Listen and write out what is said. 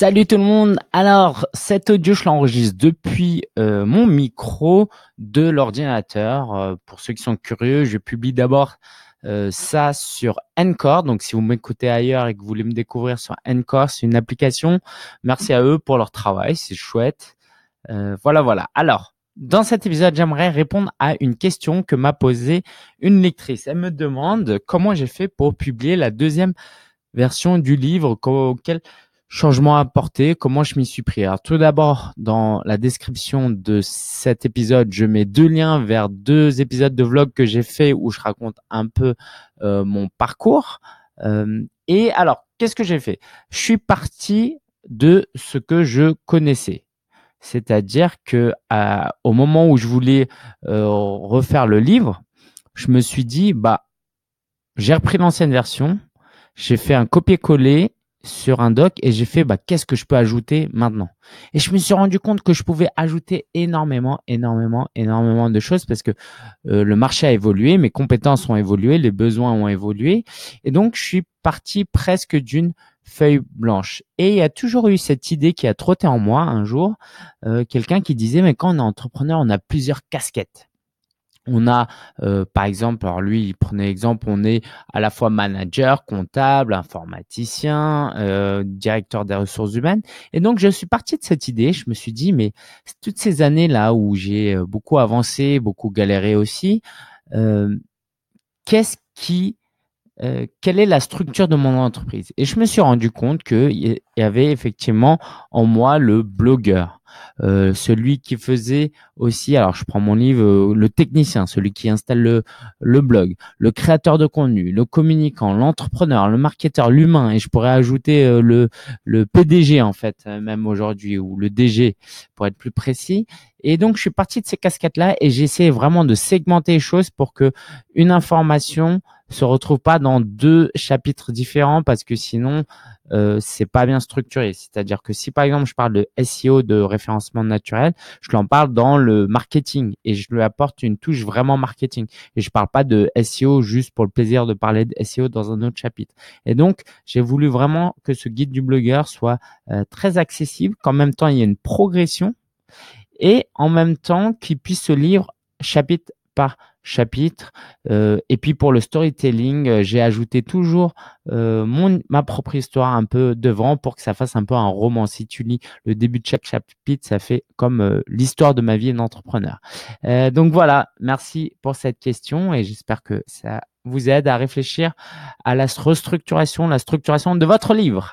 Salut tout le monde. Alors, cet audio, je l'enregistre depuis euh, mon micro de l'ordinateur. Euh, pour ceux qui sont curieux, je publie d'abord euh, ça sur Encore. Donc, si vous m'écoutez ailleurs et que vous voulez me découvrir sur Encore, c'est une application. Merci à eux pour leur travail, c'est chouette. voilà, voilà. Alors, dans cet épisode, j'aimerais répondre à une question que m'a posée une lectrice. Elle me demande comment j'ai fait pour publier la deuxième version du livre auquel changement à apporter, comment je m'y suis pris. Alors tout d'abord, dans la description de cet épisode, je mets deux liens vers deux épisodes de vlog que j'ai fait où je raconte un peu euh, mon parcours. Euh, et alors, qu'est-ce que j'ai fait? Je suis parti de ce que je connaissais. C'est-à-dire que au moment où je voulais euh, refaire le livre, je me suis dit, bah, j'ai repris l'ancienne version, j'ai fait un copier-coller sur un doc et j'ai fait bah, qu'est-ce que je peux ajouter maintenant? Et je me suis rendu compte que je pouvais ajouter énormément énormément énormément de choses parce que euh, le marché a évolué mes compétences ont évolué les besoins ont évolué et donc je suis parti presque d'une feuille blanche. Et il y a toujours eu cette idée qui a trotté en moi un jour euh, quelqu'un qui disait mais quand on est entrepreneur on a plusieurs casquettes on a, euh, par exemple, alors lui, il prenait exemple, on est à la fois manager, comptable, informaticien, euh, directeur des ressources humaines. Et donc, je suis parti de cette idée. Je me suis dit, mais toutes ces années-là où j'ai euh, beaucoup avancé, beaucoup galéré aussi, qu'est-ce qui, quelle est la structure de mon entreprise? Et je me suis rendu compte qu'il y avait effectivement en moi le blogueur. Euh, celui qui faisait aussi, alors je prends mon livre, euh, le technicien, celui qui installe le, le blog, le créateur de contenu, le communicant, l'entrepreneur, le marketeur, l'humain, et je pourrais ajouter euh, le, le PDG en fait, même aujourd'hui, ou le DG pour être plus précis. Et donc je suis parti de ces casquettes-là et j'essaie vraiment de segmenter les choses pour que une information se retrouve pas dans deux chapitres différents parce que sinon euh, c'est pas bien structuré. C'est-à-dire que si par exemple je parle de SEO de référencement naturel, je l'en parle dans le marketing et je lui apporte une touche vraiment marketing. Et je parle pas de SEO juste pour le plaisir de parler de SEO dans un autre chapitre. Et donc j'ai voulu vraiment que ce guide du blogueur soit euh, très accessible, qu'en même temps il y ait une progression et en même temps qu'il puisse se lire chapitre par chapitre. Euh, et puis pour le storytelling, euh, j'ai ajouté toujours euh, mon, ma propre histoire un peu devant pour que ça fasse un peu un roman. Si tu lis le début de chaque chapitre, ça fait comme l'histoire de ma vie d'entrepreneur. donc voilà, merci pour cette question et j'espère que ça vous aide à réfléchir à la restructuration, la structuration de votre livre.